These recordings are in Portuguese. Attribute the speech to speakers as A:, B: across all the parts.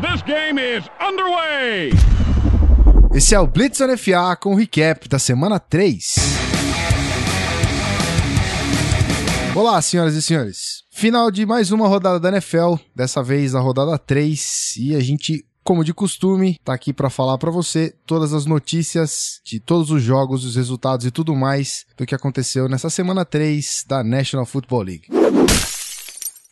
A: This game is underway!
B: Esse é o Blitz NFA com o recap da semana 3. Olá, senhoras e senhores. Final de mais uma rodada da NFL, dessa vez a rodada 3, e a gente como de costume, tá aqui para falar para você todas as notícias de todos os jogos, os resultados e tudo mais do que aconteceu nessa semana 3 da National Football League.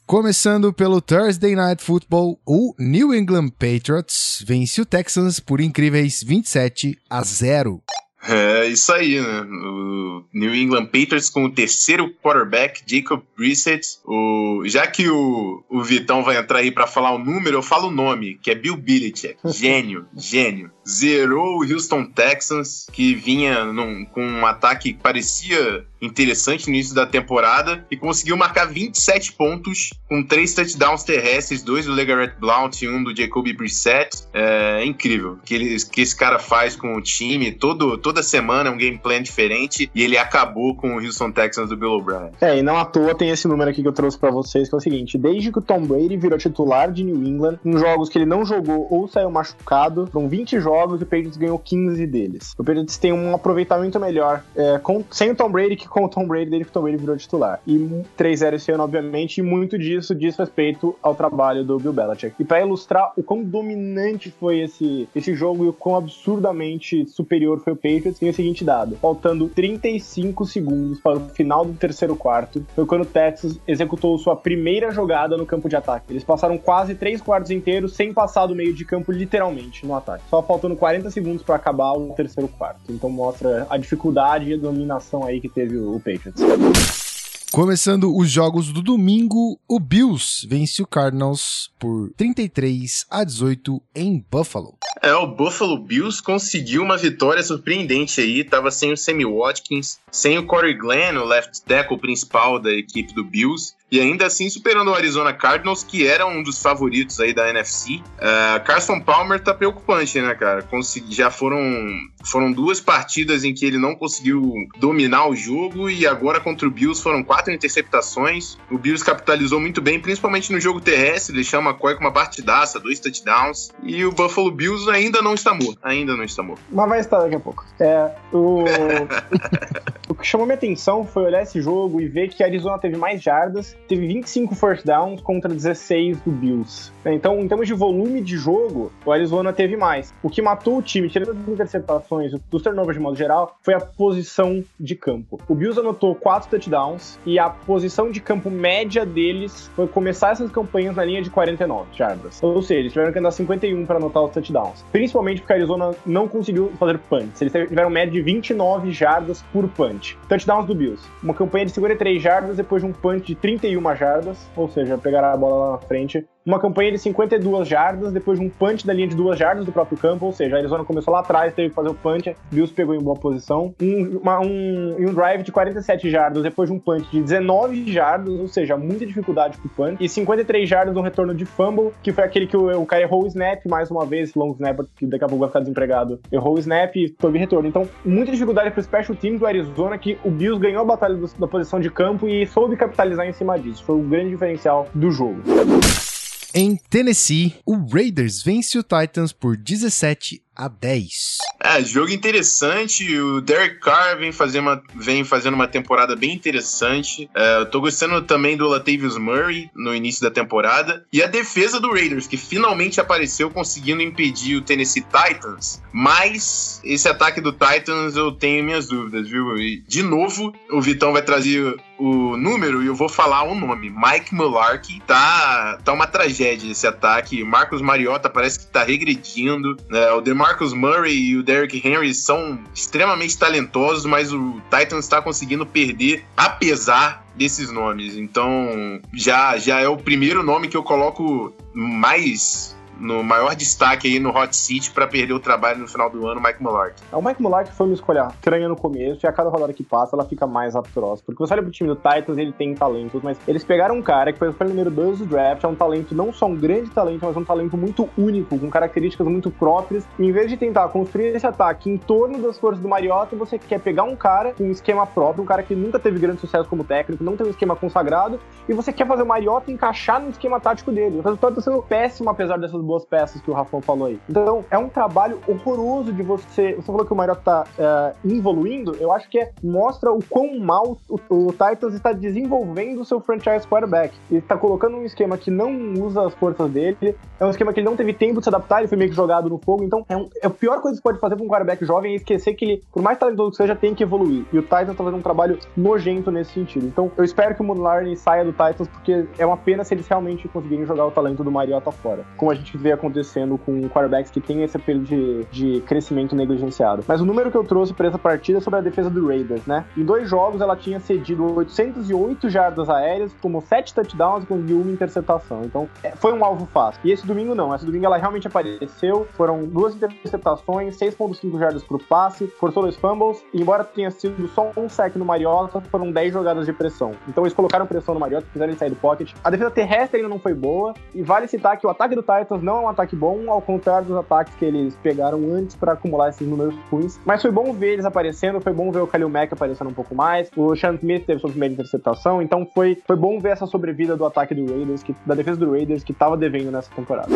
B: Começando pelo Thursday Night Football, o New England Patriots vence o Texans por incríveis 27 a 0.
C: É isso aí, né? O New England Patriots com o terceiro quarterback, Jacob Brissett. O... Já que o, o Vitão vai entrar aí para falar o número, eu falo o nome, que é Bill Belichick. Gênio, gênio. Zerou o Houston Texans, que vinha num, com um ataque que parecia interessante no início da temporada e conseguiu marcar 27 pontos com três touchdowns terrestres, dois do Legarrette Blount e um do Jacoby Brissett. É incrível que, ele, que esse cara faz com o time. Todo, toda semana é um game plan diferente e ele acabou com o Houston Texans do Bill O'Brien.
D: É, e não à toa tem esse número aqui que eu trouxe para vocês, que é o seguinte: desde que o Tom Brady virou titular de New England, em jogos que ele não jogou ou saiu machucado, foram 20 jogos e o Patriots ganhou 15 deles. O Patriots tem um aproveitamento melhor é, com, sem o Tom Brady que com o Tom Brady desde que o Tom Brady virou titular. E 3-0 esse ano, obviamente, e muito disso diz respeito ao trabalho do Bill Belichick. E para ilustrar o quão dominante foi esse, esse jogo e o quão absurdamente superior foi o Patriots, tem o seguinte dado: faltando 35 segundos para o final do terceiro quarto, foi quando o Texas executou sua primeira jogada no campo de ataque. Eles passaram quase três quartos inteiros sem passar do meio de campo, literalmente, no ataque. Só faltando 40 segundos para acabar o terceiro quarto. Então mostra a dificuldade e a dominação aí que teve o Patriots.
B: Começando os jogos do domingo, o Bills vence o Cardinals por 33 a 18 em Buffalo.
C: É, o Buffalo Bills conseguiu uma vitória surpreendente aí. Tava sem o Sammy Watkins, sem o Corey Glenn, o left tackle principal da equipe do Bills. E ainda assim superando o Arizona Cardinals, que era um dos favoritos aí da NFC. Uh, Carson Palmer tá preocupante, né, cara? Consegui, já foram, foram duas partidas em que ele não conseguiu dominar o jogo e agora contra o Bills foram quatro interceptações. O Bills capitalizou muito bem, principalmente no jogo terrestre, deixou uma McCoy com uma partidaça, dois touchdowns. E o Buffalo Bills ainda não está morto, ainda não está morto.
D: Mas vai estar daqui a pouco. É, o... o que chamou minha atenção foi olhar esse jogo e ver que a Arizona teve mais jardas, teve 25 first downs contra 16 do Bills. Então, em termos de volume de jogo, o Arizona teve mais. O que matou o time, tirando as interceptações, dos turnovers de modo geral, foi a posição de campo. O Bills anotou 4 touchdowns e a posição de campo média deles foi começar essas campanhas na linha de 49 jardas. Ou seja, eles tiveram que andar 51 para anotar os touchdowns. Principalmente porque a Arizona não conseguiu fazer punts. Eles tiveram média de 29 jardas por punch. Touchdowns do Bills. Uma campanha de 53 jardas depois de um punch de 31 jardas, ou seja, pegaram a bola lá na frente uma campanha de 52 jardas, depois de um punch da linha de duas jardas do próprio campo, ou seja, a Arizona começou lá atrás, teve que fazer o punch, Bills pegou em boa posição, um, uma, um, um drive de 47 jardas, depois de um punch de 19 jardas, ou seja, muita dificuldade com o punch, e 53 jardas no retorno de fumble, que foi aquele que o, o cara errou o snap, mais uma vez, long snap, que daqui a pouco vai ficar desempregado, errou o snap e teve retorno. Então, muita dificuldade pro special team do Arizona, que o Bills ganhou a batalha do, da posição de campo e soube capitalizar em cima disso. Foi o grande diferencial do jogo.
B: Em Tennessee, o Raiders vence o Titans por 17 a 10.
C: É, jogo interessante. O Derek Carr vem, fazer uma, vem fazendo uma temporada bem interessante. É, eu tô gostando também do Latavius Murray no início da temporada. E a defesa do Raiders, que finalmente apareceu conseguindo impedir o Tennessee Titans. Mas esse ataque do Titans eu tenho minhas dúvidas, viu? E, de novo, o Vitão vai trazer o número e eu vou falar o nome. Mike Mularkey. Tá, tá uma tragédia esse ataque. Marcos Mariota parece que tá regredindo. É, o DeMar Marcus Murray e o Derrick Henry são extremamente talentosos, mas o Titans está conseguindo perder apesar desses nomes. Então, já já é o primeiro nome que eu coloco mais no maior destaque aí no Hot Seat para perder o trabalho no final do ano, Mike Mulark.
D: É, o Mike Mulark foi uma escolha estranha no começo e a cada rodada que passa ela fica mais atroz. Porque você olha pro time do Titans, ele tem talentos, mas eles pegaram um cara que foi o número 2 do draft, é um talento, não só um grande talento, mas um talento muito único, com características muito próprias. E em vez de tentar construir esse ataque em torno das forças do Mariota, você quer pegar um cara com um esquema próprio, um cara que nunca teve grande sucesso como técnico, não tem um esquema consagrado, e você quer fazer o Mariota encaixar no esquema tático dele. O resultado está sendo péssimo, apesar dessas boas peças que o Rafão falou aí. Então, é um trabalho horroroso de você. Você falou que o Mariota tá evoluindo, eu acho que é, mostra o quão mal o, o Titans está desenvolvendo o seu franchise quarterback. Ele está colocando um esquema que não usa as forças dele, é um esquema que ele não teve tempo de se adaptar, ele foi meio que jogado no fogo. Então, é, um, é a pior coisa que você pode fazer para um quarterback jovem é esquecer que ele, por mais talentoso que seja, tem que evoluir. E o Titans está fazendo um trabalho nojento nesse sentido. Então, eu espero que o Moonlarney saia do Titans, porque é uma pena se eles realmente conseguirem jogar o talento do Mariota fora. Como a gente vê acontecendo com quarterbacks que têm esse apelo de, de crescimento negligenciado. Mas o número que eu trouxe para essa partida é sobre a defesa do Raiders, né? Em dois jogos, ela tinha cedido 808 jardas aéreas, como 7 touchdowns e conseguiu uma interceptação. Então, é, foi um alvo fácil. E esse domingo não. Esse domingo ela realmente apareceu. Foram duas interceptações, 6.5 jardas por passe, forçou dois fumbles. E embora tenha sido só um sec no Mariota, foram 10 jogadas de pressão. Então, eles colocaram pressão no Mariota, fizeram ele sair do pocket. A defesa terrestre ainda não foi boa. E vale citar que o ataque do Titans não é um ataque bom, ao contrário dos ataques que eles pegaram antes para acumular esses números ruins. Mas foi bom ver eles aparecendo, foi bom ver o Kalil Mack aparecendo um pouco mais. O Sean Smith teve sua primeira interceptação, então foi, foi bom ver essa sobrevida do ataque do Raiders, que, da defesa do Raiders, que estava devendo nessa temporada.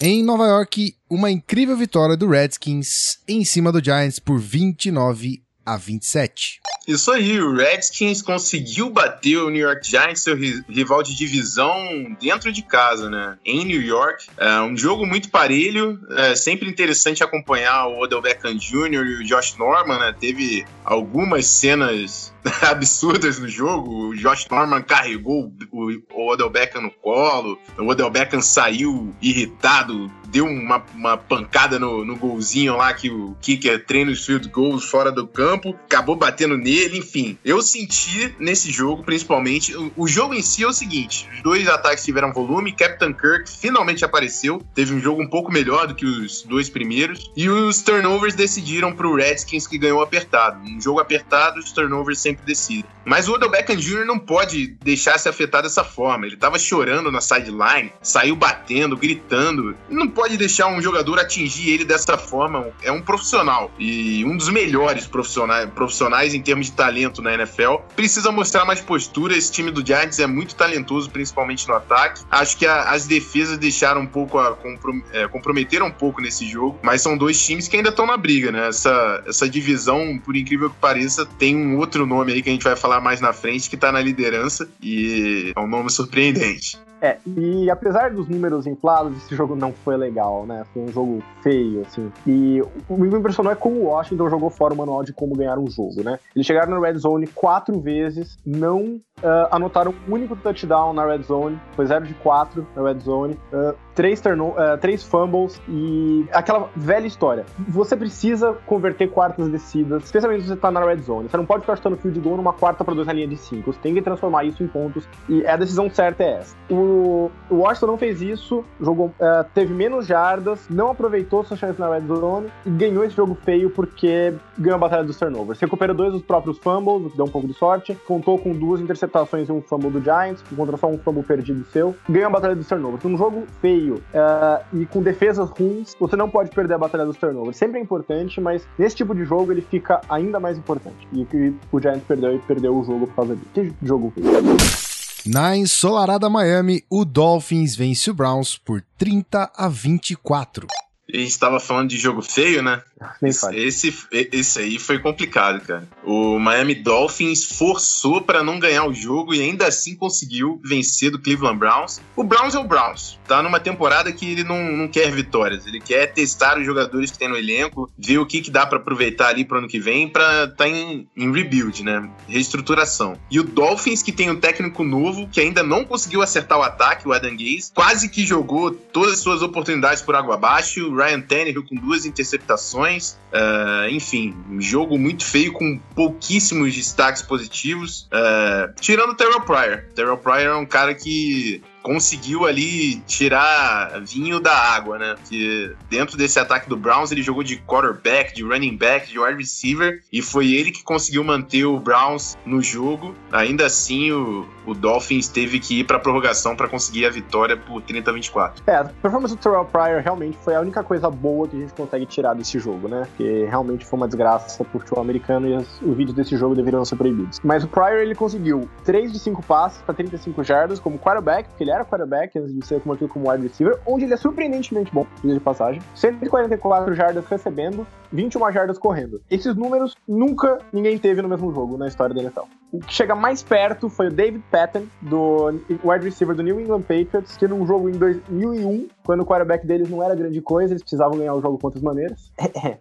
B: Em Nova York, uma incrível vitória do Redskins em cima do Giants por 29 a 27.
C: Isso aí, o Redskins conseguiu bater o New York Giants, seu rival de divisão, dentro de casa, né? Em New York. É um jogo muito parelho, é sempre interessante acompanhar o Odell Beckham Jr. e o Josh Norman, né? Teve algumas cenas absurdas no jogo. O Josh Norman carregou o Odell Beckham no colo, o Odell Beckham saiu irritado, deu uma, uma pancada no, no golzinho lá que o kicker treina os field goals fora do campo, acabou batendo nele, enfim. Eu senti nesse jogo, principalmente, o, o jogo em si é o seguinte: os dois ataques tiveram volume, Captain Kirk finalmente apareceu, teve um jogo um pouco melhor do que os dois primeiros, e os turnovers decidiram pro Redskins que ganhou apertado. Um jogo apertado, os turnovers sempre decidem. Mas o Odell Beckham Jr. não pode deixar se afetar dessa forma. Ele tava chorando na sideline, saiu batendo, gritando. Não pode pode deixar um jogador atingir ele dessa forma. É um profissional e um dos melhores profissionais, profissionais em termos de talento na NFL. Precisa mostrar mais postura. Esse time do Giants é muito talentoso, principalmente no ataque. Acho que a, as defesas deixaram um pouco a comprom é, comprometeram um pouco nesse jogo, mas são dois times que ainda estão na briga, né? Essa, essa divisão, por incrível que pareça, tem um outro nome aí que a gente vai falar mais na frente que tá na liderança e é um nome surpreendente.
D: É, e apesar dos números inflados, esse jogo não foi legal, né? Foi um jogo feio, assim. E o que me impressionou é como o Washington jogou fora o manual de como ganhar um jogo, né? Eles chegaram na red zone quatro vezes, não uh, anotaram um único touchdown na red zone, foi 0 de 4 na red zone, uh, três, turno, uh, três fumbles e aquela velha história. Você precisa converter quartas descidas, especialmente se você tá na red zone. Você não pode ficar chutando field goal numa quarta para dois na linha de 5. Você tem que transformar isso em pontos e a decisão certa é essa. O, o Washington não fez isso, jogou, uh, teve menos jardas, não aproveitou sua chance na red zone e ganhou esse jogo feio porque ganhou a batalha dos turnovers. Recuperou dois dos próprios fumbles, deu um pouco de sorte, contou com duas interceptações e um fumble do Giants, contra só um fumble perdido seu, ganha a batalha dos turnovers. Um jogo feio uh, e com defesas ruins, você não pode perder a batalha dos turnovers. Sempre é importante, mas nesse tipo de jogo ele fica ainda mais importante. E que o Giants perdeu e perdeu o jogo por causa disso. Que jogo feio.
B: Na ensolarada Miami, o Dolphins vence o Browns por 30 a 24.
C: A gente estava falando de jogo feio, né?
D: Nem
C: esse, esse aí foi complicado, cara. O Miami Dolphins forçou para não ganhar o jogo e ainda assim conseguiu vencer do Cleveland Browns. O Browns é o Browns. Tá numa temporada que ele não, não quer vitórias. Ele quer testar os jogadores que tem no elenco, ver o que, que dá para aproveitar ali pro ano que vem para tá em, em rebuild, né? Reestruturação. E o Dolphins, que tem um técnico novo, que ainda não conseguiu acertar o ataque, o Adam Gaze, quase que jogou todas as suas oportunidades por água abaixo. O Ryan Tannehill com duas interceptações Uh, enfim, um jogo muito feio com pouquíssimos destaques positivos. Uh, tirando o Terrell Pryor. Terrell Pryor é um cara que conseguiu ali tirar vinho da água, né? Porque dentro desse ataque do Browns ele jogou de quarterback, de running back, de wide receiver e foi ele que conseguiu manter o Browns no jogo. Ainda assim, o, o Dolphins teve que ir para prorrogação para conseguir a vitória por 30 a 24.
D: É, a performance do Terrell Pryor realmente foi a única coisa boa que a gente consegue tirar desse jogo, né? Porque realmente foi uma desgraça pro futebol americano e os, os vídeos desse jogo deveriam ser proibidos. Mas o Pryor ele conseguiu 3 de 5 passes para 35 jardas como quarterback, porque ele era quarterback antes de ser convertido como wide receiver, onde ele é surpreendentemente bom, de passagem. 144 jardas recebendo, 21 jardas correndo. Esses números nunca ninguém teve no mesmo jogo na história da NFL. O que chega mais perto foi o David Patton, do wide receiver do New England Patriots, que num jogo em 2001, quando o quarterback deles não era grande coisa, eles precisavam ganhar o jogo com outras maneiras.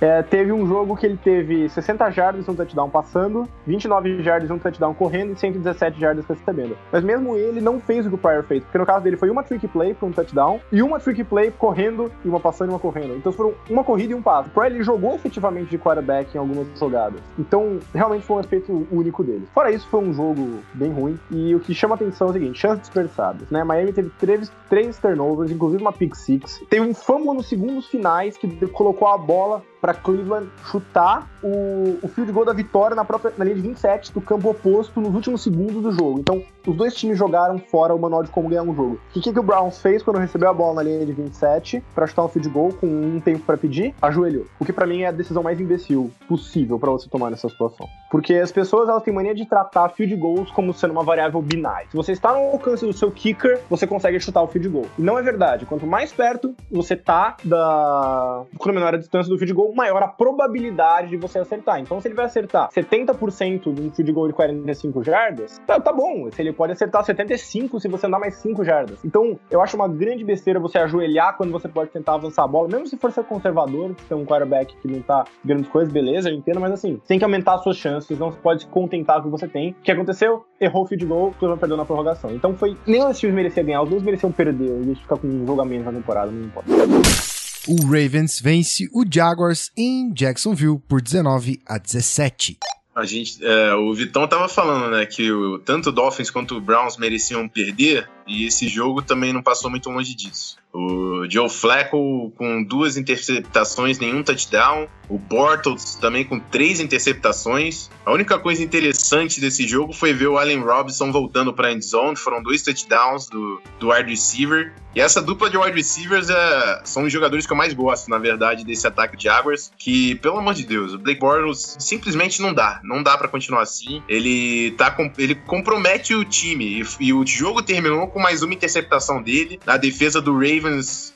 D: é, teve um jogo que ele teve 60 jardas e um touchdown passando, 29 jardas e um touchdown correndo e 117 jardas recebendo. Mas mesmo ele não fez o que o Pryor fez, porque no caso dele foi uma trick play para um touchdown e uma trick play correndo e uma passando e uma correndo. Então foram uma corrida e um passo. O Pryor ele jogou efetivamente de quarterback em algumas jogadas. Então realmente foi um aspecto único dele. Fora isso, foi um jogo bem ruim e o que chama atenção é o seguinte, chances desperdiçadas, né? Miami teve três, três turnovers, inclusive uma pick six. Teve um fumble nos segundos finais que colocou a bola para Cleveland chutar o, o field goal da vitória na própria na linha de 27 do campo oposto nos últimos segundos do jogo. Então, os dois times jogaram fora o manual de como ganhar um jogo. O que, que o Browns fez quando recebeu a bola na linha de 27 para chutar um field goal com um tempo para pedir? Ajoelhou. O que para mim é a decisão mais imbecil possível para você tomar nessa situação. Porque as pessoas elas têm mania de tratar field goals como sendo uma variável binária. Se você está no alcance do seu kicker, você consegue chutar o field goal. E não é verdade. Quanto mais perto você tá da quando menor a distância do field goal, maior a probabilidade de você acertar. Então, se ele vai acertar 70% de um field goal de 45 jardas, tá, tá bom. Se ele pode acertar 75 se você andar mais 5 jardas. Então, eu acho uma grande besteira você ajoelhar quando você pode tentar avançar a bola, mesmo se for ser conservador, se tem um quarterback que não tá grandes coisas, beleza, eu entendo, mas assim, tem que aumentar as suas chances, não se pode se contentar com o que você tem. O que aconteceu? Errou o field goal, Cleveland perdeu na prorrogação. Então foi. Nenhum desses times merecia ganhar, os dois mereciam perder, e ficar com um jogamento na temporada, não importa.
B: O Ravens vence o Jaguars em Jacksonville por 19 a 17.
C: A gente, é, o Vitão tava falando, né, que o, tanto o Dolphins quanto o Browns mereciam perder, e esse jogo também não passou muito longe disso. O Joe Flacco com duas interceptações, nenhum touchdown. O Bortles também com três interceptações. A única coisa interessante desse jogo foi ver o Allen Robinson voltando para a endzone. Foram dois touchdowns do, do wide receiver. E essa dupla de wide receivers é, são os jogadores que eu mais gosto, na verdade, desse ataque de Jaguars. Que, pelo amor de Deus, o Blake Bortles simplesmente não dá. Não dá para continuar assim. Ele, tá, ele compromete o time. E, e o jogo terminou com mais uma interceptação dele. Na defesa do Ravens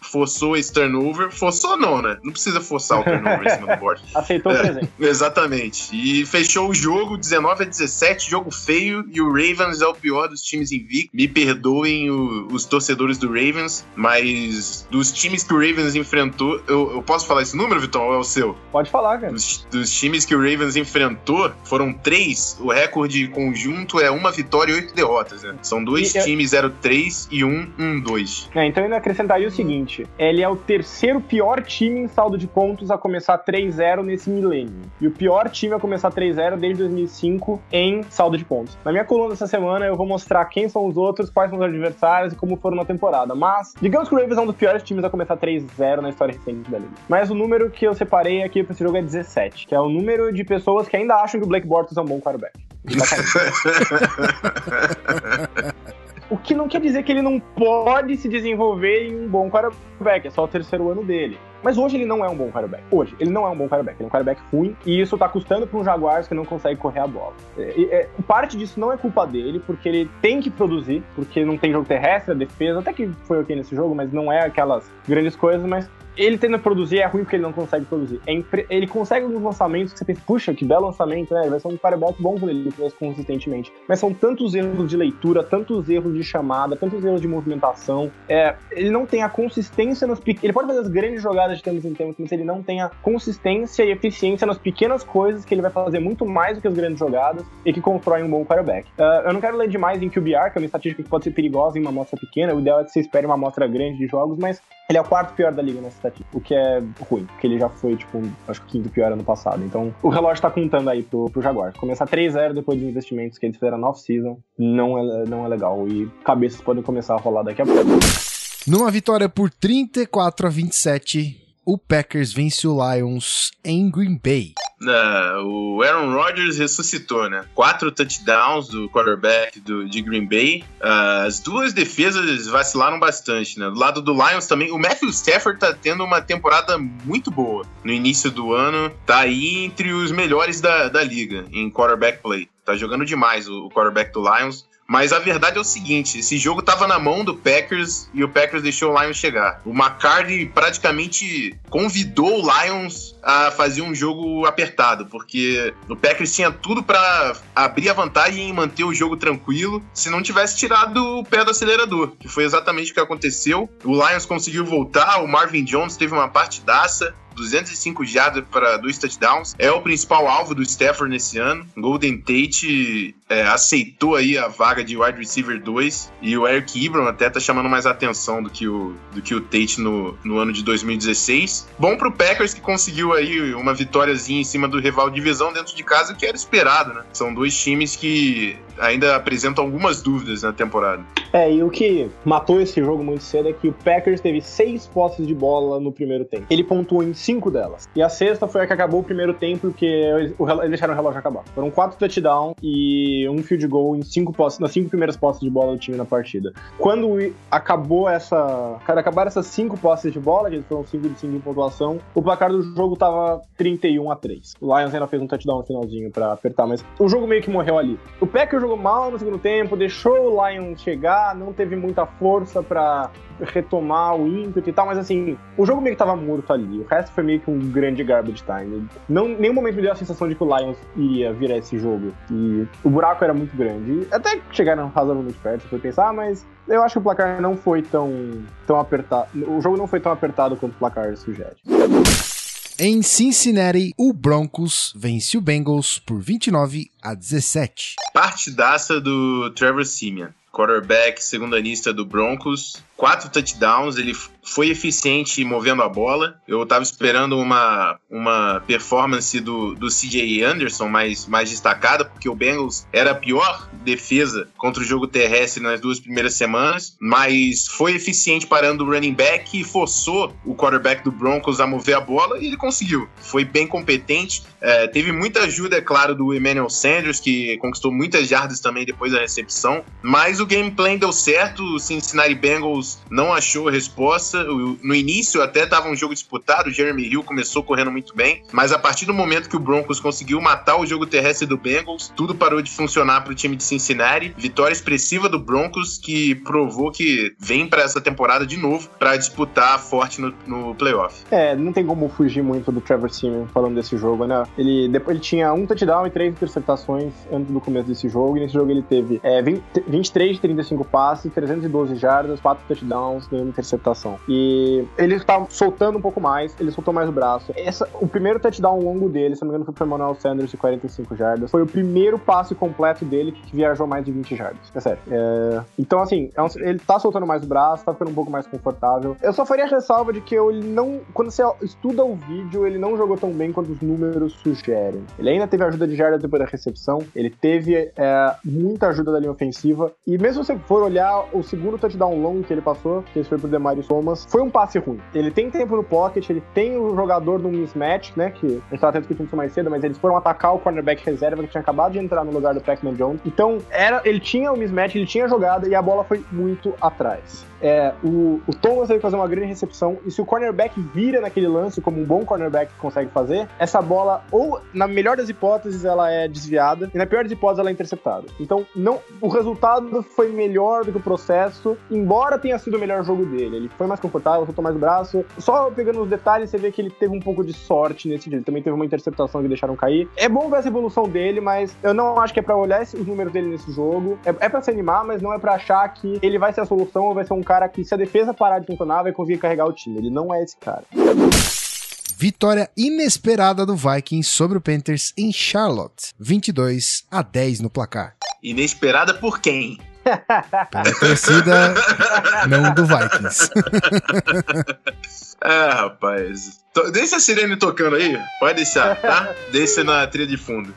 C: forçou esse turnover. Forçou não, né? Não precisa forçar o turnover em cima do board.
D: Aceitou o presente.
C: É, exatamente. E fechou o jogo 19 a 17, jogo feio. E o Ravens é o pior dos times invictos. Me perdoem o, os torcedores do Ravens, mas dos times que o Ravens enfrentou, eu, eu posso falar esse número, Vitão, ou é o seu?
D: Pode falar, cara.
C: Dos, dos times que o Ravens enfrentou, foram três. O recorde conjunto é uma vitória e oito derrotas, né? São dois
D: E eu-
C: times 0-3 e um 1-2.
D: É, então ainda acrescentaria o seguinte: ele é o terceiro pior time em saldo de pontos a começar 3-0 nesse milênio. E o pior time a começar 3-0 desde 2005 em saldo de pontos. Na minha coluna dessa semana eu vou mostrar quem são os outros, quais são os adversários e como foram na temporada. Mas, digamos que o Ravens é um dos piores times a começar 3-0 na história recente da liga. Mas o número que eu separei aqui pra esse jogo é 17, que é o número de pessoas que ainda acham que o Blake Bortles é um bom quarterback. O que não quer dizer que ele não pode se desenvolver em um bom quarterback, é só o terceiro ano dele. Mas hoje ele não é um bom quarterback. Hoje, ele não é um bom quarterback. Ele é um quarterback ruim e isso tá custando para um Jaguars que não consegue correr a bola. É, é, parte disso não é culpa dele, porque ele tem que produzir, porque não tem jogo terrestre, a defesa, até que foi ok nesse jogo, mas não é aquelas grandes coisas, mas ele tendo a produzir é ruim porque ele não consegue produzir. É impre- Ele consegue alguns lançamentos que você pensa, puxa, que belo lançamento, né? Vai ser um quarterback bom quando ele faz consistentemente. Mas são tantos erros de leitura, tantos erros de chamada, tantos erros de movimentação. É, ele não tem a consistência nos pequenos. Ele pode fazer as grandes jogadas de tempos em tempos, mas ele não tem a consistência e eficiência nas pequenas coisas que ele vai fazer muito mais do que as grandes jogadas e que constroem um bom quarterback. Ah, eu não quero ler demais em QBR, que é uma estatística que pode ser perigosa em uma amostra pequena. O ideal é que você espere uma amostra grande de jogos, mas ele é o quarto pior da liga nessa estatística, o que é ruim, porque ele já foi, tipo, acho que o quinto pior ano passado. Então, o relógio tá contando aí pro, pro Jaguars. Começar 3-0 depois dos investimentos que eles fizeram na off-season não é, não é legal. E cabeças podem começar a rolar daqui a pouco.
B: Numa vitória por 34 a 27, o Packers vence o Lions em Green Bay.
C: Ah, o Aaron Rodgers ressuscitou, né? Quatro touchdowns do quarterback do, de Green Bay. Ah, as duas defesas vacilaram bastante, né? Do lado do Lions também, o Matthew Stafford tá tendo uma temporada muito boa no início do ano. Tá aí entre os melhores da, da liga em quarterback play. Tá jogando demais o, o quarterback do Lions. Mas a verdade é o seguinte: esse jogo tava na mão do Packers e o Packers deixou o Lions chegar. O McCarthy praticamente convidou o Lions a fazer um jogo apertado, porque o Packers tinha tudo para abrir a vantagem e manter o jogo tranquilo se não tivesse tirado o pé do acelerador, que foi exatamente o que aconteceu. O Lions conseguiu voltar, o Marvin Jones teve uma partidaça, 205 jardas para dois touchdowns. É o principal alvo do Stafford nesse ano. Golden Tate é, aceitou aí a vaga de wide receiver 2 e o Eric Ebron até tá chamando mais atenção do que o, do que o Tate no, no ano de 2016. Bom pro Packers que conseguiu aí uma vitóriazinha em cima do rival divisão dentro de casa, que era esperado, né? São dois times que ainda apresentam algumas dúvidas na temporada.
D: É, e o que matou esse jogo muito cedo é que o Packers teve seis posses de bola no primeiro tempo. Ele pontuou em cinco delas. E a sexta foi a que acabou o primeiro tempo, porque eles deixaram o relógio acabar. Foram quatro touchdowns e um field goal em cinco posses, nas cinco primeiras posses de bola do time na partida. Quando acabou essa. Cara, acabaram essas cinco posses de bola, que foram cinco de cinco em pontuação, o placar do jogo tava 31 a 3. O Lions ainda fez um touchdown no finalzinho para apertar, mas o jogo meio que morreu ali. O Packers jogou mal no segundo tempo, deixou o Lions chegar, não teve muita força para retomar o ímpeto e tal, mas assim, o jogo meio que tava morto ali. O resto foi meio que um grande garbage time. Não, nenhum momento me deu a sensação de que o Lions iria virar esse jogo. E o buraco era muito grande. Até chegaram razoavelmente perto, foi pensar, mas eu acho que o placar não foi tão, tão apertado. O jogo não foi tão apertado quanto o placar sugere.
B: Em Cincinnati, o Broncos vence o Bengals por 29 a 17.
C: Partidaça do Trevor Simeon quarterback, segundanista do Broncos, quatro touchdowns, ele foi eficiente movendo a bola. Eu estava esperando uma, uma performance do, do CJ Anderson mais, mais destacada, porque o Bengals era a pior defesa contra o jogo terrestre nas duas primeiras semanas, mas foi eficiente parando o running back e forçou o quarterback do Broncos a mover a bola e ele conseguiu. Foi bem competente. É, teve muita ajuda, é claro, do Emmanuel Sanders, que conquistou muitas jardas também depois da recepção, mas o gameplay deu certo. O Cincinnati Bengals não achou a resposta no início até estava um jogo disputado, o Jeremy Hill começou correndo muito bem, mas a partir do momento que o Broncos conseguiu matar o jogo terrestre do Bengals, tudo parou de funcionar para o time de Cincinnati. Vitória expressiva do Broncos que provou que vem para essa temporada de novo para disputar forte no, no playoff.
D: É, não tem como fugir muito do Trevor Simeon falando desse jogo, né? Ele depois ele tinha um touchdown e três interceptações antes do começo desse jogo, e nesse jogo ele teve é, 20, 23 de 35 passes, 312 jardas, 4 touchdowns, nenhuma interceptação. E ele tá soltando um pouco mais, ele soltou mais o braço. Essa, o primeiro touchdown longo dele, se não me engano, foi pro Emmanuel Sanders de 45 jardas. Foi o primeiro passe completo dele que viajou mais de 20 jardas. É sério. É... Então, assim, é ele tá soltando mais o braço, tá ficando um pouco mais confortável. Eu só faria ressalva de que ele não. Quando você estuda o vídeo, ele não jogou tão bem quanto os números sugerem. Ele ainda teve ajuda de jardas depois da recepção, ele teve é, muita ajuda da linha ofensiva. E mesmo se você for olhar o segundo touchdown longo que ele passou, que esse foi pro Demarius Thomas, foi um passe ruim. Ele tem tempo no pocket, ele tem o jogador no mismatch, né? Que a gente estava até discutindo isso mais cedo, mas eles foram atacar o cornerback reserva que tinha acabado de entrar no lugar do Pac-Man Jones. Então, era, ele tinha o mismatch, ele tinha jogada e a bola foi muito atrás é, o, o Thomas vai fazer uma grande recepção e se o cornerback vira naquele lance, como um bom cornerback consegue fazer, essa bola, ou na melhor das hipóteses, ela é desviada e na pior das hipóteses, ela é interceptada. Então, não, o resultado foi melhor do que o processo, embora tenha sido o melhor jogo dele. Ele foi mais confortável, soltou mais o braço. Só pegando os detalhes, você vê que ele teve um pouco de sorte nesse dia. Ele também teve uma interceptação que deixaram cair. É bom ver essa evolução dele, mas eu não acho que é pra olhar os números dele nesse jogo. É, é pra se animar, mas não é pra achar que ele vai ser a solução ou vai ser um cara que, se a defesa parar de funcionar, vai conseguir carregar o time. Ele não é esse cara.
B: Vitória inesperada do Vikings sobre o Panthers em Charlotte. 22 a 10 no placar.
C: Inesperada por quem?
B: Pela torcida não do Vikings.
C: é, rapaz. Deixa a sirene tocando aí. Pode deixar, tá? Deixa na trilha de fundo.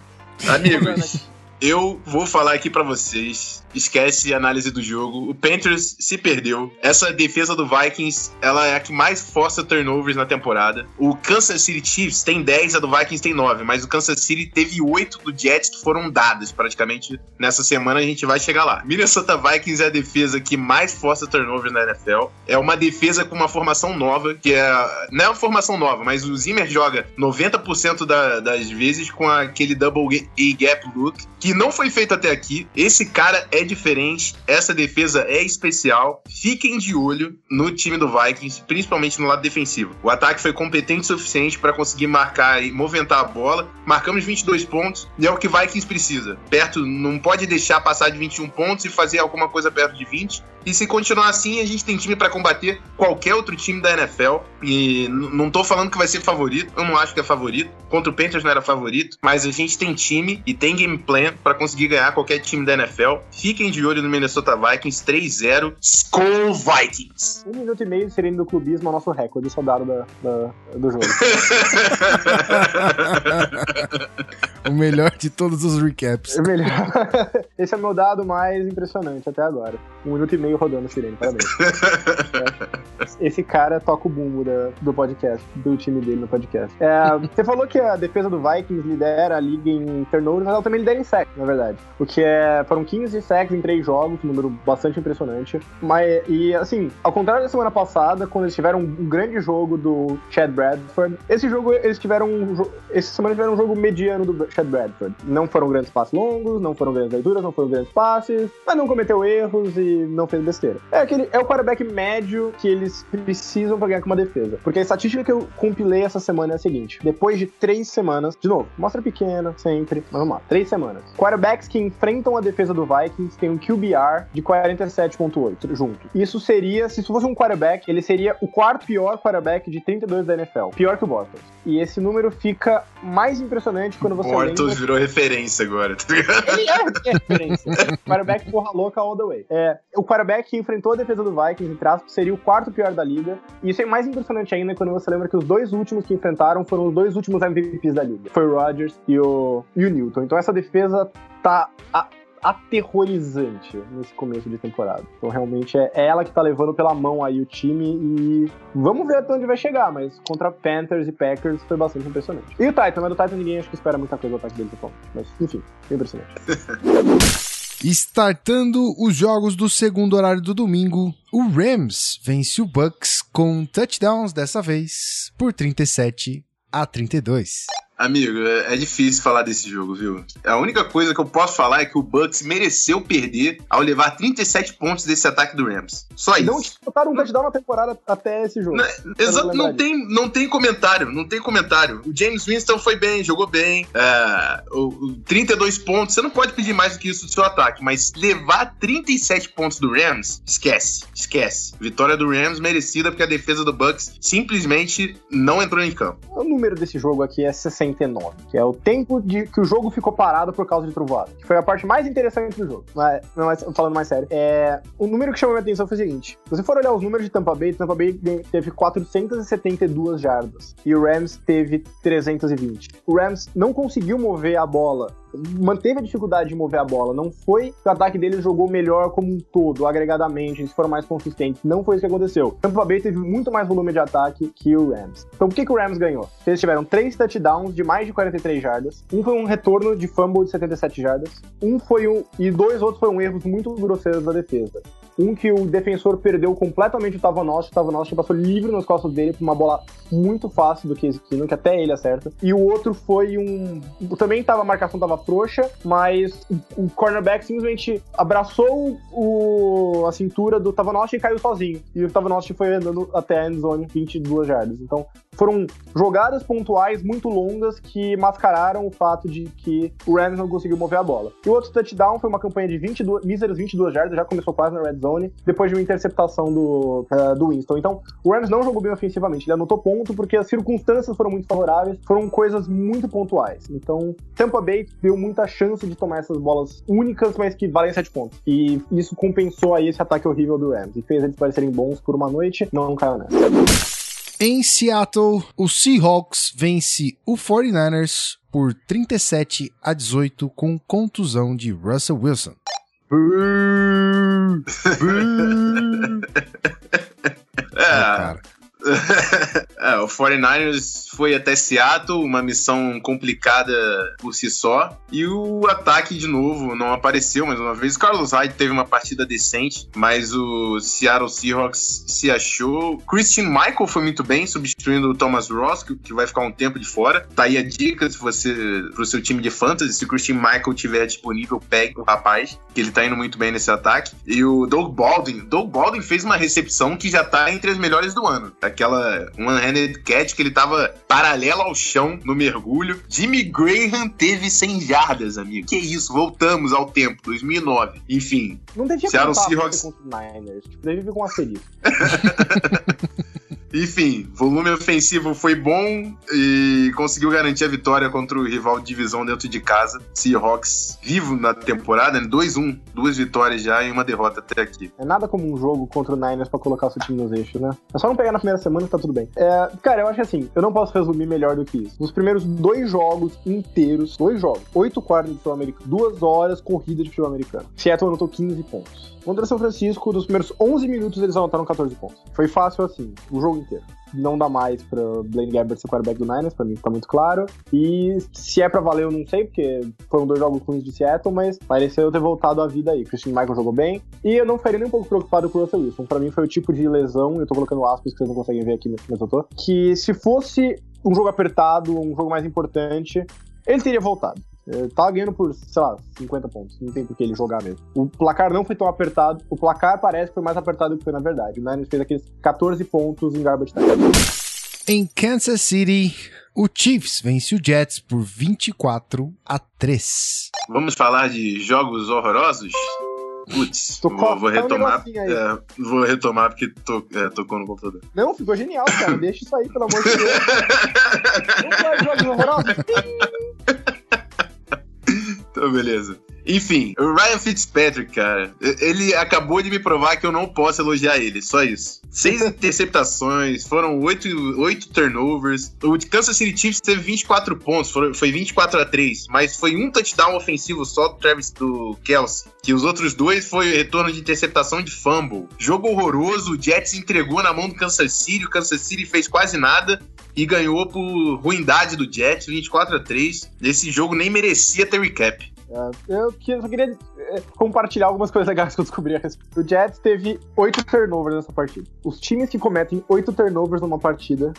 C: Amigos, eu vou falar aqui para vocês esquece a análise do jogo. O Panthers se perdeu. Essa defesa do Vikings, ela é a que mais força turnovers na temporada. O Kansas City Chiefs tem 10, a do Vikings tem 9, mas o Kansas City teve 8 do Jets que foram dadas praticamente nessa semana. A gente vai chegar lá. Minnesota Vikings é a defesa que mais força turnovers na NFL. É uma defesa com uma formação nova, que é. Não é uma formação nova, mas o Zimmer joga 90% da, das vezes com aquele double A gap look, que que não foi feito até aqui. Esse cara é diferente, essa defesa é especial. Fiquem de olho no time do Vikings, principalmente no lado defensivo. O ataque foi competente o suficiente para conseguir marcar e movimentar a bola. Marcamos 22 pontos e é o que o Vikings precisa. Perto, não pode deixar passar de 21 pontos e fazer alguma coisa perto de 20. E se continuar assim, a gente tem time para combater qualquer outro time da NFL. E não tô falando que vai ser favorito, eu não acho que é favorito. Contra o Panthers não era favorito, mas a gente tem time e tem game plan para conseguir ganhar qualquer time da NFL. Fiquem de olho no Minnesota Vikings 3-0. Skull Vikings!
D: Um minuto e meio seria do clubismo o nosso recorde, soldado da, da, do jogo.
B: o melhor de todos os recaps.
D: É melhor. Esse é o meu dado mais impressionante até agora. Um minuto e meio rodando o Sirene, parabéns. é. Esse cara toca o bumbo da, do podcast, do time dele no podcast. É, você falou que a defesa do Vikings lidera a liga em turnovers, mas ela também lidera em sacks, na verdade. O que é, foram 15 sacks em 3 jogos, um número bastante impressionante. Mas, e assim, ao contrário da semana passada, quando eles tiveram um grande jogo do Chad Bradford, esse jogo eles tiveram um, essa semana tiveram um jogo mediano do Chad Bradford. Não foram grandes passes longos, não foram grandes leituras, não foram grandes passes, mas não cometeu erros e não fez besteira. É aquele é o quarterback médio que eles precisam pra ganhar com uma defesa. Porque a estatística que eu compilei essa semana é a seguinte: depois de três semanas, de novo, mostra pequena, sempre, vamos lá, três semanas. Quarterbacks que enfrentam a defesa do Vikings têm um QBR de 47,8 junto. Isso seria, se isso fosse um quarterback, ele seria o quarto pior quarterback de 32 da NFL. Pior que o Boston. E esse número fica mais impressionante quando você
C: Bortles
D: lembra...
C: virou referência agora, tá ligado?
D: Ele é referência. quarterback porra louca all the way. É, o quarterback que enfrentou a defesa do Vikings, entre aspas, seria o quarto pior da liga. E isso é mais impressionante ainda quando você lembra que os dois últimos que enfrentaram foram os dois últimos MVPs da liga. Foi o Rodgers e o, e o Newton. Então essa defesa tá a, aterrorizante nesse começo de temporada. Então realmente é ela que tá levando pela mão aí o time e vamos ver até onde vai chegar, mas contra Panthers e Packers foi bastante impressionante. E o Titan, mas do Titan ninguém acho que espera muita coisa do ataque dele atualmente. Mas enfim, impressionante.
B: Startando os jogos do segundo horário do domingo, o Rams vence o Bucks com touchdowns dessa vez por 37 a 32.
C: Amigo, é, é difícil falar desse jogo, viu? A única coisa que eu posso falar é que o Bucks mereceu perder ao levar 37 pontos desse ataque do Rams. Só isso.
D: Não botaram um touchdown na temporada até esse jogo.
C: Exato, não tem, não tem comentário, não tem comentário. O James Winston foi bem, jogou bem, é, o, o 32 pontos, você não pode pedir mais do que isso do seu ataque, mas levar 37 pontos do Rams, esquece, esquece. Vitória do Rams merecida porque a defesa do Bucks simplesmente não entrou em campo.
D: O número desse jogo aqui é 60 49, que é o tempo de que o jogo ficou parado por causa de trovoada. Que foi a parte mais interessante do jogo. Mas, mas falando mais sério, é, o número que chamou minha atenção foi o seguinte: se você for olhar os números de Tampa Bay, Tampa Bay teve 472 jardas e o Rams teve 320. O Rams não conseguiu mover a bola manteve a dificuldade de mover a bola. Não foi que o ataque deles jogou melhor como um todo, agregadamente, eles foram mais consistentes. Não foi isso que aconteceu. Tampa Bay teve muito mais volume de ataque que o Rams. Então, por que, que o Rams ganhou? Eles tiveram três touchdowns de mais de 43 jardas. Um foi um retorno de fumble de 77 jardas. Um foi um. E dois outros foram erros muito grosseiros da defesa. Um que o defensor perdeu completamente o Tavanos, o Tavanos passou livre nas costas dele por uma bola muito fácil do que Keenum, que até ele acerta. E o outro foi um... Também tava, a marcação tava frouxa, mas o cornerback simplesmente abraçou o... a cintura do Tavanos e caiu sozinho. E o Tavanos foi andando até a endzone 22 jardas. Então, foram jogadas pontuais muito longas que mascararam o fato de que o Rams não conseguiu mover a bola. E o outro touchdown foi uma campanha de 22, míseras 22 jardas, já começou quase na red zone zone, depois de uma interceptação do, uh, do Winston. Então, o Rams não jogou bem ofensivamente, ele anotou ponto porque as circunstâncias foram muito favoráveis, foram coisas muito pontuais. Então, Tampa Bay deu muita chance de tomar essas bolas únicas, mas que valem 7 pontos. E isso compensou aí esse ataque horrível do Rams e fez eles parecerem bons por uma noite, não, caiu nessa.
B: Em Seattle, o Seahawks vence o 49ers por 37 a 18 com contusão de Russell Wilson.
C: é, É, o 49ers foi até Seattle, uma missão complicada por si só. E o ataque, de novo, não apareceu mais uma vez. O Carlos Hyde teve uma partida decente, mas o Seattle Seahawks se achou. Christian Michael foi muito bem, substituindo o Thomas Ross, que, que vai ficar um tempo de fora. Tá aí a dica se você, pro seu time de fantasy, se o Christian Michael tiver disponível, pegue o rapaz, que ele tá indo muito bem nesse ataque. E o Doug Baldwin, Doug Baldwin fez uma recepção que já tá entre as melhores do ano. Aquela one-handed catch que ele tava paralelo ao chão no mergulho. Jimmy Graham teve 100 jardas, amigo. Que isso, voltamos ao tempo, 2009. Enfim,
D: Não devia
C: Seattle Seahawks-
D: contra o Niners. Tipo, devia vir com um asterisco.
C: Enfim, volume ofensivo foi bom e conseguiu garantir a vitória contra o rival de divisão dentro de casa. Seahawks vivo na temporada, né? 2-1, duas vitórias já e uma derrota até aqui.
D: É nada como um jogo contra o Niners pra colocar o seu time nos eixos, né? É só não pegar na primeira semana que tá tudo bem. É, cara, eu acho que assim, eu não posso resumir melhor do que isso. Nos primeiros dois jogos inteiros, dois jogos, oito quartos de futebol americano, duas horas corrida de futebol americano. Seattle anotou 15 pontos. Contra São Francisco, nos primeiros 11 minutos eles anotaram 14 pontos. Foi fácil assim, o jogo inteiro. Não dá mais pra Blaine Gabbert ser quarterback do Niners, pra mim tá muito claro. E se é pra valer, eu não sei, porque foram dois jogos ruins de Seattle, mas pareceu ter voltado à vida aí. Christian Michael jogou bem. E eu não ficaria nem um pouco preocupado com o Russell Wilson. Pra mim foi o tipo de lesão, eu tô colocando aspas que vocês não conseguem ver aqui, mas eu tô. Que se fosse um jogo apertado, um jogo mais importante, ele teria voltado. Eh, Tava ganhando por, sei lá, 50 pontos. Não tem por que ele jogar mesmo. O placar não foi tão apertado. O placar parece que foi mais apertado do que foi na verdade. O Niners fez aqueles 14 pontos em garbage time.
B: Em Kansas City, o Chiefs vence o Jets por 24 a 3.
C: Vamos falar de jogos horrorosos? Putz, vou, vou
D: um
C: retomar.
D: aí.
C: é, vou retomar porque tô, é, tocou no computador.
D: Não, ficou genial, cara. Deixa isso aí, pelo amor de Deus. Vamos falar de jogos horrorosos?
C: Então, beleza. Enfim, o Ryan Fitzpatrick, cara, ele acabou de me provar que eu não posso elogiar ele, só isso. Seis interceptações, foram oito, oito turnovers. O Kansas City Chiefs teve 24 pontos, foi 24 a 3, mas foi um touchdown ofensivo só do Travis do Kelsey. Que os outros dois foi retorno de interceptação de fumble. Jogo horroroso, o Jets entregou na mão do Kansas City, o Kansas City fez quase nada e ganhou por ruindade do Jets, 24 a 3. Esse jogo nem merecia ter recap.
D: Eu que- só queria eh, compartilhar algumas coisas legais que eu descobri a respeito. O Jets teve oito turnovers nessa partida. Os times que cometem oito turnovers numa partida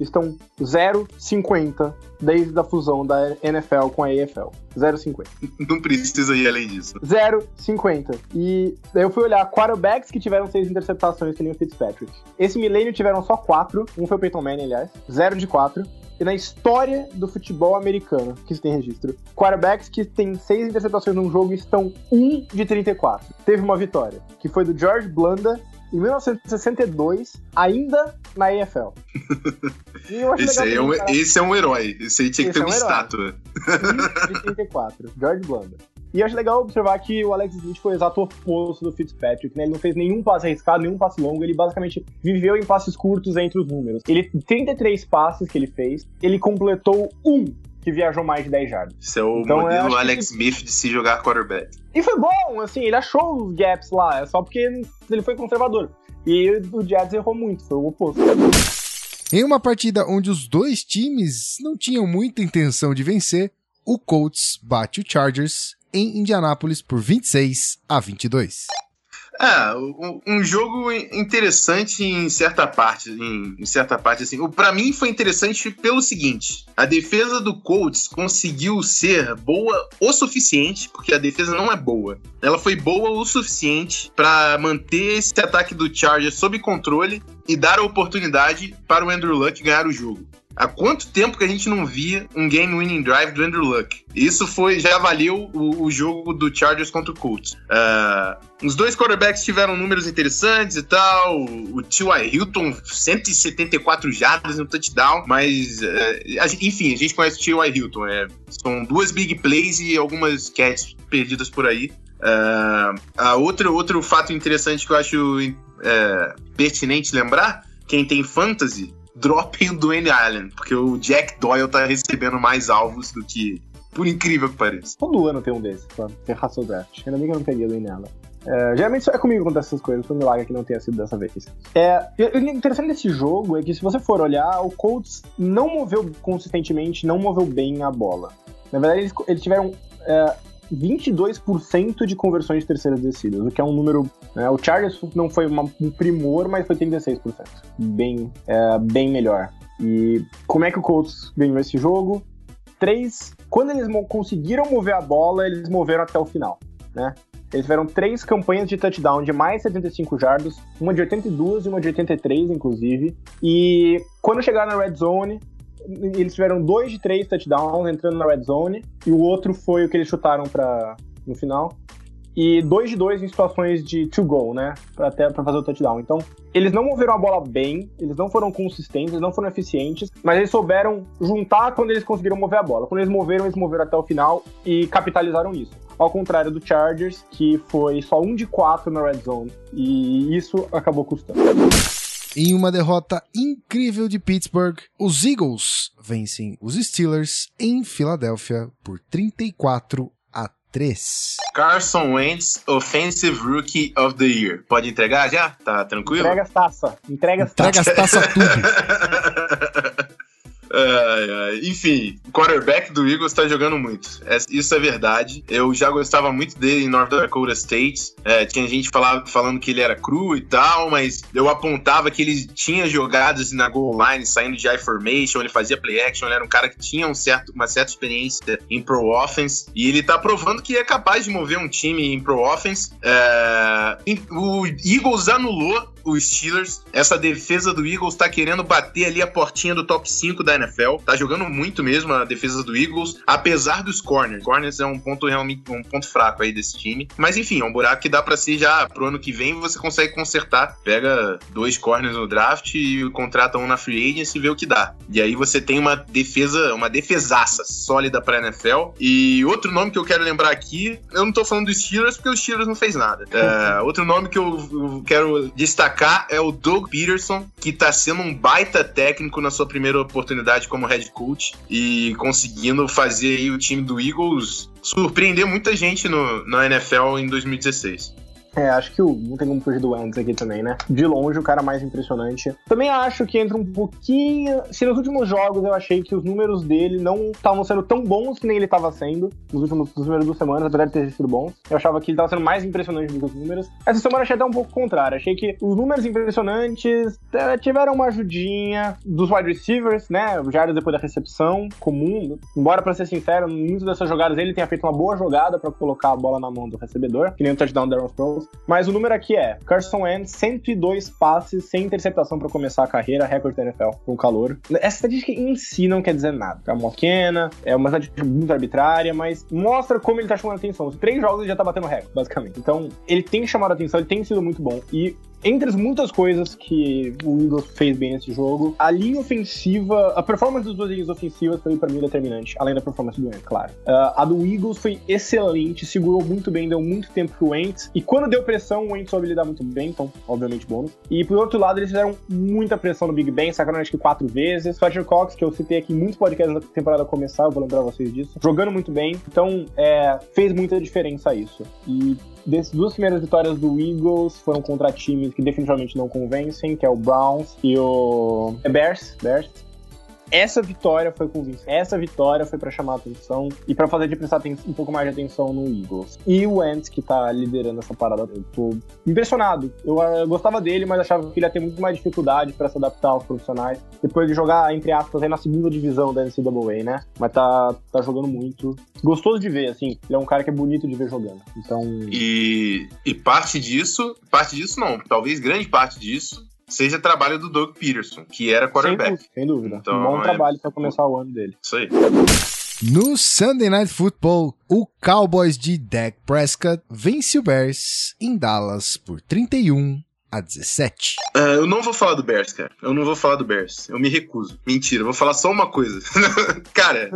D: estão 0,50 desde a fusão da NFL com a AFL. 0,50.
C: Não precisa ir além disso.
D: 0,50. E eu fui olhar quarterbacks que tiveram seis interceptações, que nem o Fitzpatrick. Esse milênio tiveram só quatro. Um foi o Peyton Manning, aliás. Zero de quatro. E na história do futebol americano, que isso tem registro, quarterbacks que têm seis interceptações num jogo estão 1 de 34. Teve uma vitória, que foi do George Blanda em 1962, ainda na. E acho
C: Esse, aí é um,
D: cara,
C: esse é um herói. Esse aí tinha que
D: Esse
C: ter
D: é um
C: uma
D: herói.
C: estátua.
D: 1 de 34, George Blanda. E eu acho legal observar que o Alex Smith foi o exato oposto do Fitzpatrick, né? Ele não fez nenhum passe arriscado, nenhum passe longo, ele basicamente viveu em passes curtos entre os números. Ele 33 passes que ele fez, ele completou um que viajou mais de 10 jardas.
C: Esse é o
D: Então,
C: modelo Alex
D: que-
C: Smith de se jogar quarterback.
D: E foi bom, assim, ele achou os gaps lá, é só porque ele foi conservador. E o Jets errou muito, foi o oposto.
B: Em uma partida onde os dois times não tinham muita intenção de vencer, o Colts bate o Chargers em Indianápolis por 26 a 22.
C: É, um, jogo interessante em certa parte, em, em certa parte assim. Para mim foi interessante pelo seguinte: a defesa do Colts conseguiu ser boa o suficiente, porque a defesa não é boa. Ela foi boa o suficiente para manter esse ataque do Chargers sob controle e dar a oportunidade para o Andrew Luck ganhar o jogo. Há quanto tempo que a gente não via um game winning drive do Andrew Luck? Isso foi já valeu o, o jogo do Chargers contra o Colts. Ah, os dois quarterbacks tiveram números interessantes e tal. O T.Y. Hilton, 174 jardas no touchdown. Mas, eh, a enfim, a gente conhece o T.Y. Hilton. É, são duas big plays e algumas catches perdidas por aí. Ah, a outra, outro fato interessante que eu acho eh, pertinente lembrar: quem tem fantasy, dropem o Dwayne Allen, porque o Jack Doyle tá recebendo mais alvos do que. Por incrível que pareça.
D: Todo ano tem um desses, pra ferrar seu draft. Ainda bem que eu não peguei ele nela. É, geralmente é comigo acontece essas coisas, foi um milagre que não tenha sido dessa vez. É, o interessante desse jogo é que, se você for olhar, o Colts não moveu consistentemente, não moveu bem a bola. Na verdade, eles, eles tiveram é, 22% de conversões de terceiras descidas, o que é um número. Né, o Chargers não foi uma, um primor, mas foi 36%. Bem, é, bem melhor. E como é que o Colts ganhou esse jogo? Três. Quando eles conseguiram mover a bola, eles moveram até o final, né? Eles tiveram três campanhas de touchdown de mais 75 jardas, uma de 82 e uma de 83, inclusive. E quando chegaram na red zone, eles tiveram dois de três touchdowns entrando na red zone, e o outro foi o que eles chutaram para no final. E dois de dois em situações de to go, né? Pra, até para fazer o touchdown. Então, eles não moveram a bola bem, eles não foram consistentes, eles não foram eficientes, mas eles souberam juntar quando eles conseguiram mover a bola. Quando eles moveram, eles moveram até o final e capitalizaram nisso. Ao contrário do Chargers, que foi só um de quatro na red zone. E isso acabou custando.
B: Em uma derrota incrível de Pittsburgh, os Eagles vencem os Steelers em Filadélfia por 34 a 3.
C: Carson Wentz, Offensive Rookie of the Year. Pode entregar já? Tá tranquilo?
D: Entrega as taças. Entrega as taças.
B: Entrega as taças tudo.
C: enfim, o quarterback do Eagles tá jogando muito. É, isso é verdade. Eu já gostava muito dele em North Dakota State. É, tinha gente falava, falando que ele era cru e tal, mas eu apontava que ele tinha jogadas na goal line, saindo de I-formation, ele fazia play action, ele era um cara que tinha um certo, uma certa experiência em pro offense. E ele tá provando que é capaz de mover um time em pro offense. É, o Eagles anulou os Steelers. Essa defesa do Eagles tá querendo bater ali a portinha do top 5 da NFL. Tá jogando muito mesmo a defesa do Eagles, apesar dos corners. Corners é um ponto realmente um ponto fraco aí desse time. Mas enfim, é um buraco que dá para ser já pro ano que vem você consegue consertar. Pega dois corners no draft e contrata um na free agency e vê o que dá. E aí você tem uma defesa, uma defesaça sólida pra NFL. E outro nome que eu quero lembrar aqui, eu não tô falando dos Steelers porque os Steelers não fez nada. É, outro nome que eu quero destacar destacar é o Doug Peterson, que tá sendo um baita técnico na sua primeira oportunidade como head coach e conseguindo fazer o time do Eagles surpreender muita gente no, na NFL em 2016.
D: É, acho que o, não tem como fugir do Wentz aqui também, né? De longe, o cara mais impressionante. Também acho que entra um pouquinho. Se nos últimos jogos eu achei que os números dele não estavam sendo tão bons que nem ele estava sendo nos últimos nos primeiras duas semanas, apesar de ter sido bons. Eu achava que ele estava sendo mais impressionante do que os números. Essa semana achei até um pouco contrário. Achei que os números impressionantes é, tiveram uma ajudinha dos wide receivers, né? Jardas depois da recepção comum. Embora, para ser sincero, muitas dessas jogadas ele tenha feito uma boa jogada para colocar a bola na mão do recebedor, que nem o touchdown da Aaron. Mas o número aqui é Carson Wentz, 102 passes sem interceptação para começar a carreira, recorde da NFL com calor. Essa estatística em si não quer dizer nada. É uma pequena, é uma estatística muito arbitrária, mas mostra como ele tá chamando atenção. Os três jogos ele já tá batendo recorde, basicamente. Então, ele tem chamado atenção, ele tem sido muito bom. E entre as muitas coisas que o Eagles fez bem nesse jogo, a linha ofensiva, a performance das duas linhas ofensivas foi para mim determinante, além da performance do Wentz, claro. Uh, a do Eagles foi excelente, segurou muito bem, deu muito tempo pro Wentz, e quando deu pressão, o Wentz soube lidar muito bem, então, obviamente, bônus. E por outro lado, eles fizeram muita pressão no Big Ben, sacaram acho que quatro vezes. Fletcher Cox, que eu citei aqui em muitos podcasts da temporada começar, eu vou lembrar vocês disso, jogando muito bem, então, é, fez muita diferença isso. E Dessas duas primeiras vitórias do Eagles foram contra times que definitivamente não convencem, que é o Browns e o Bears. Bears essa vitória foi convincente. Essa vitória foi para chamar atenção e para fazer de prestar um pouco mais de atenção no Eagles. E o Wentz, que tá liderando essa parada, eu tô impressionado. Eu, eu gostava dele, mas achava que ele ia ter muito mais dificuldade para se adaptar aos profissionais. Depois de jogar, entre aspas, aí na segunda divisão da NCAA, né? Mas tá, tá jogando muito. Gostoso de ver, assim. Ele é um cara que é bonito de ver jogando. Então.
C: E, e parte disso, parte disso não, talvez grande parte disso seja trabalho do Doug Peterson, que era quarterback.
D: Sem dúvida. Então, um bom é... trabalho para começar o ano dele.
C: Isso aí.
B: No Sunday Night Football, o Cowboys de Dak Prescott vence o Bears em Dallas por 31 a 17.
C: Uh, eu não vou falar do Bears, cara. Eu não vou falar do Bears. Eu me recuso. Mentira, eu vou falar só uma coisa. cara,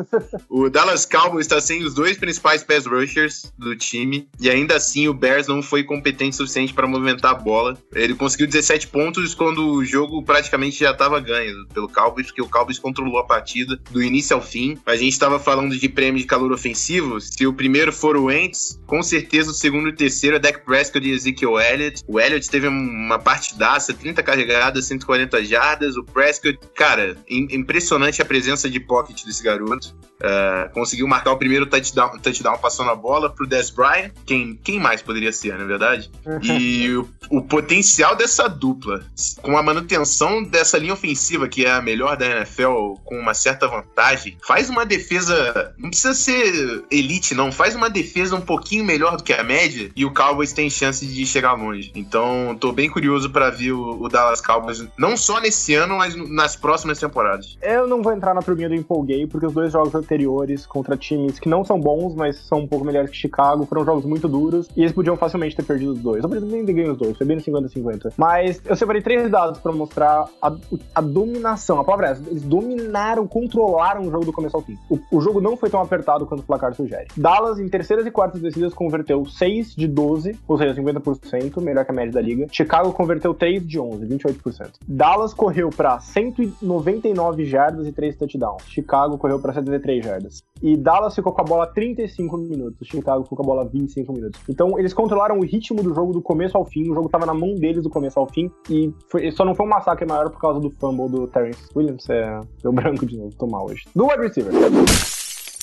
C: o Dallas Cowboys está sem os dois principais pass rushers do time e ainda assim o Bears não foi competente o suficiente para movimentar a bola. Ele conseguiu 17 pontos quando o jogo praticamente já estava ganho pelo Cowboys, porque o Cowboys controlou a partida do início ao fim. A gente estava falando de prêmio de calor ofensivo. Se o primeiro for o Wentz, com certeza o segundo e o terceiro é Dak Prescott e Ezekiel Elliott. O Elliott teve uma partidaça, 30 carregadas, 140 jardas. O Prescott, cara, impressionante a presença de pocket desse garoto. Uh, conseguiu marcar o primeiro touchdown, touchdown passando a bola pro Des Bryant. Quem, quem mais poderia ser, na é verdade? E o, o, potencial dessa dupla, com a manutenção dessa linha ofensiva, que é a melhor da NFL, com uma certa vantagem, faz uma defesa. Não precisa ser elite, não. Faz uma defesa um pouquinho melhor do que a média e o Cowboys tem chance de chegar longe. Então, tô bem curioso para ver o, o, Dallas Cowboys, não só nesse ano, mas nas próximas temporadas.
D: Eu não vou entrar na turminha do empolguei, porque os dois jogos anteriores contra times que não são bons, mas são um pouco melhores que Chicago, foram jogos muito duros e eles podiam facilmente ter perdido os dois. Podiam nem ganho os dois, foi bem no 50-50. Mas eu separei três dados para mostrar a, a, dominação. A palavra é essa, eles dominaram, controlaram o jogo do começo ao fim. O, o jogo não foi tão apertado quanto o placar sugere. Dallas, em terceiras e quartas descidas, converteu 6 de 12, ou seja, 50%, melhor que a média da liga. Chicago converteu 3 de 11, 28%. Dallas correu para 199 jardas e 3 touchdowns. Chicago correu para 73 jardas. E Dallas ficou com a bola 35 minutos. Chicago ficou com a bola 25 minutos. Então, eles controlaram o ritmo do jogo do começo ao fim. O jogo tava na mão deles do começo ao fim. E foi, só não foi um massacre maior por causa do fumble do Terrence Williams. É, deu branco de novo, tô mal hoje. Do wide receiver.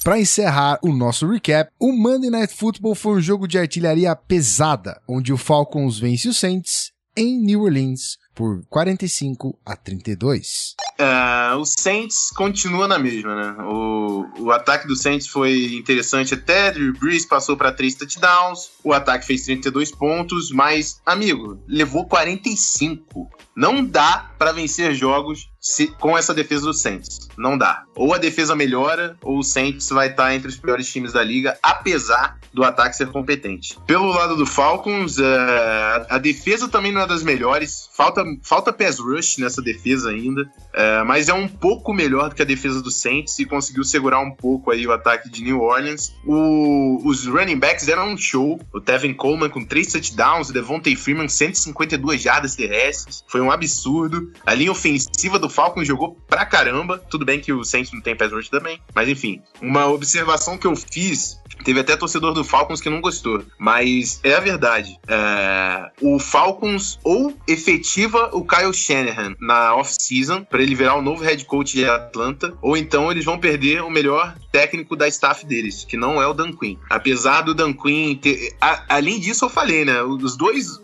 B: Para encerrar o nosso recap, o Monday Night Football foi um jogo de artilharia pesada, onde o Falcons vence o Saints em New Orleans por 45 a 32.
C: Uh, o Saints continua na mesma, né? O, o ataque do Saints foi interessante até. Drew Brees passou para três touchdowns. O ataque fez 32 pontos, mas, amigo, levou 45. Não dá para vencer jogos se, com essa defesa do Saints. Não dá. Ou a defesa melhora, ou o Saints vai estar entre os piores times da liga, apesar do ataque ser competente. Pelo lado do Falcons, uh, a defesa também não é das melhores. Falta, falta pass rush nessa defesa ainda, uh, mas é um pouco melhor do que a defesa do Saints e conseguiu segurar um pouco aí o ataque de New Orleans. O, os running backs deram um show. O Tevin Coleman com três touchdowns, o Devontae Freeman 152 jardas terrestres. Foi um absurdo. A linha ofensiva do Falcons jogou pra caramba. Tudo bem que o Saints não tem pass rush também, mas enfim. Uma observação que eu fiz Teve até torcedor do Falcons que não gostou. Mas é a verdade. É... O Falcons ou efetiva o Kyle Shanahan na off-season para ele virar o novo head coach de Atlanta, ou então eles vão perder o melhor técnico da staff deles, que não é o Dan Quinn. Apesar do Dan Quinn ter... A, além disso, eu falei, né? Os dois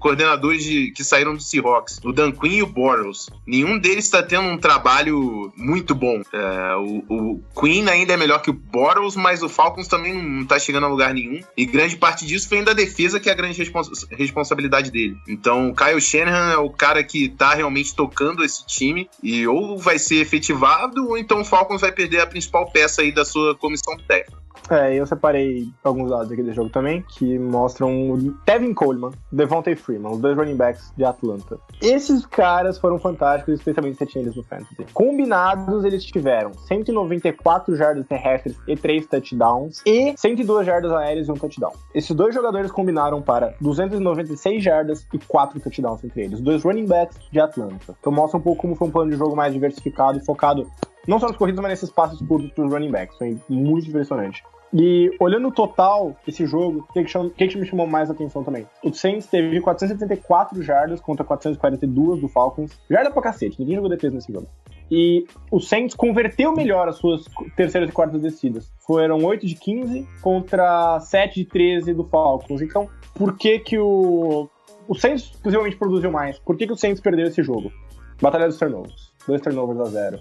C: coordenadores de, que saíram do Seahawks, o Dan Quinn e o Bortles, nenhum deles está tendo um trabalho muito bom. É, o, o Quinn ainda é melhor que o Bortles, mas o Falcons também não tá chegando a lugar nenhum. E grande parte disso vem da defesa, que é a grande respons responsabilidade dele. Então, o Kyle Shanahan é o cara que tá realmente tocando esse time e ou vai ser efetivado, ou então o Falcons vai perder a principal peça aí da sua comissão técnica.
D: É, eu separei alguns dados aqui desse jogo também, que mostram o Tevin Coleman, Devontae Freeman, os dois running backs de Atlanta. Esses caras foram fantásticos, especialmente se tinha eles no Fantasy. Combinados, eles tiveram 194 jardas terrestres e 3 touchdowns, e 102 jardas aéreas e um touchdown. Esses dois jogadores combinaram para 296 jardas e 4 touchdowns entre eles, dois running backs de Atlanta. Então mostra um pouco como foi um plano de jogo mais diversificado e focado não só nos corridos, mas nesses passos curtos para os running backs. Foi muito impressionante. E olhando o total desse jogo, o que, que, que, me chamou mais atenção também? O Saints teve 474 jardas contra 442 do Falcons. Jarda pra cacete, ninguém jogou defesa nesse jogo. E o Saints converteu melhor as suas terceiras e quartas descidas. Foram 8 de 15 contra 7 de 13 do Falcons. Então, por que que o... O Saints possivelmente produziu mais. Por que que o Saints perdeu esse jogo? Batalha dos turnovers. Dois turnovers a zero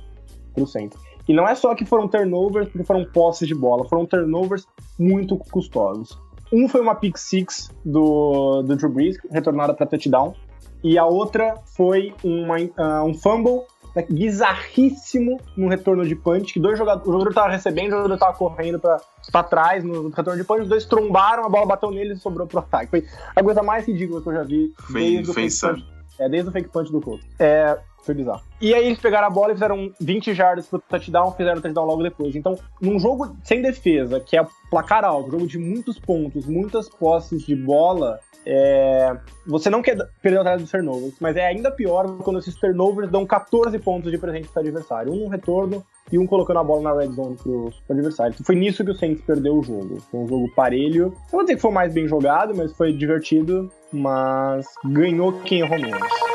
D: pro Saints. E não é só que foram turnovers porque foram posses de bola, foram turnovers muito custosos. Um foi uma pick six do, do Drew Brees, retornada para touchdown, e a outra foi uma, uh, um fumble né, bizarríssimo no retorno de punch, que dois jogadores, o jogador tava recebendo, o jogador tava correndo pra, pra trás no retorno de punch, os dois trombaram, a bola bateu nele e sobrou pro ataque. Foi a coisa mais ridícula que eu já vi
C: Foi,
D: desde,
C: foi
D: o, fake punch, é, desde o fake punch do Colts. É, foi bizarro. E aí eles pegaram a bola e fizeram 20 jardas pro touchdown, fizeram o touchdown logo depois. Então, num jogo sem defesa, que é placar alto, jogo de muitos pontos, muitas posses de bola, é, você não quer perder atrás dos turnovers, mas é ainda pior quando esses turnovers dão 14 pontos de presente pro adversário. Um no retorno e um colocando a bola na red zone pro, pro adversário. Então, foi nisso que o Saints perdeu o jogo. Foi um jogo parelho. Eu vou dizer que foi mais bem jogado, mas foi divertido. Mas ganhou quem errou menos.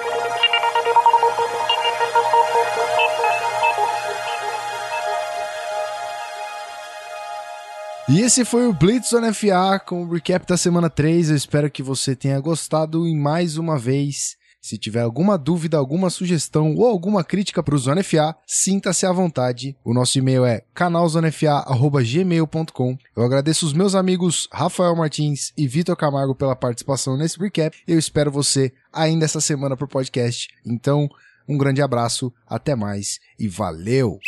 B: E esse foi o Blitz on FA com o recap da semana 3. Eu espero que você tenha gostado e mais uma vez, se tiver alguma dúvida, alguma sugestão ou alguma crítica para o Zona FA, sinta-se à vontade. O nosso e-mail é canalzonefa@gmail.com. Eu agradeço os meus amigos Rafael Martins e Vitor Camargo pela participação nesse recap. Eu espero você ainda essa semana pro podcast. Então, um grande abraço, até mais e valeu.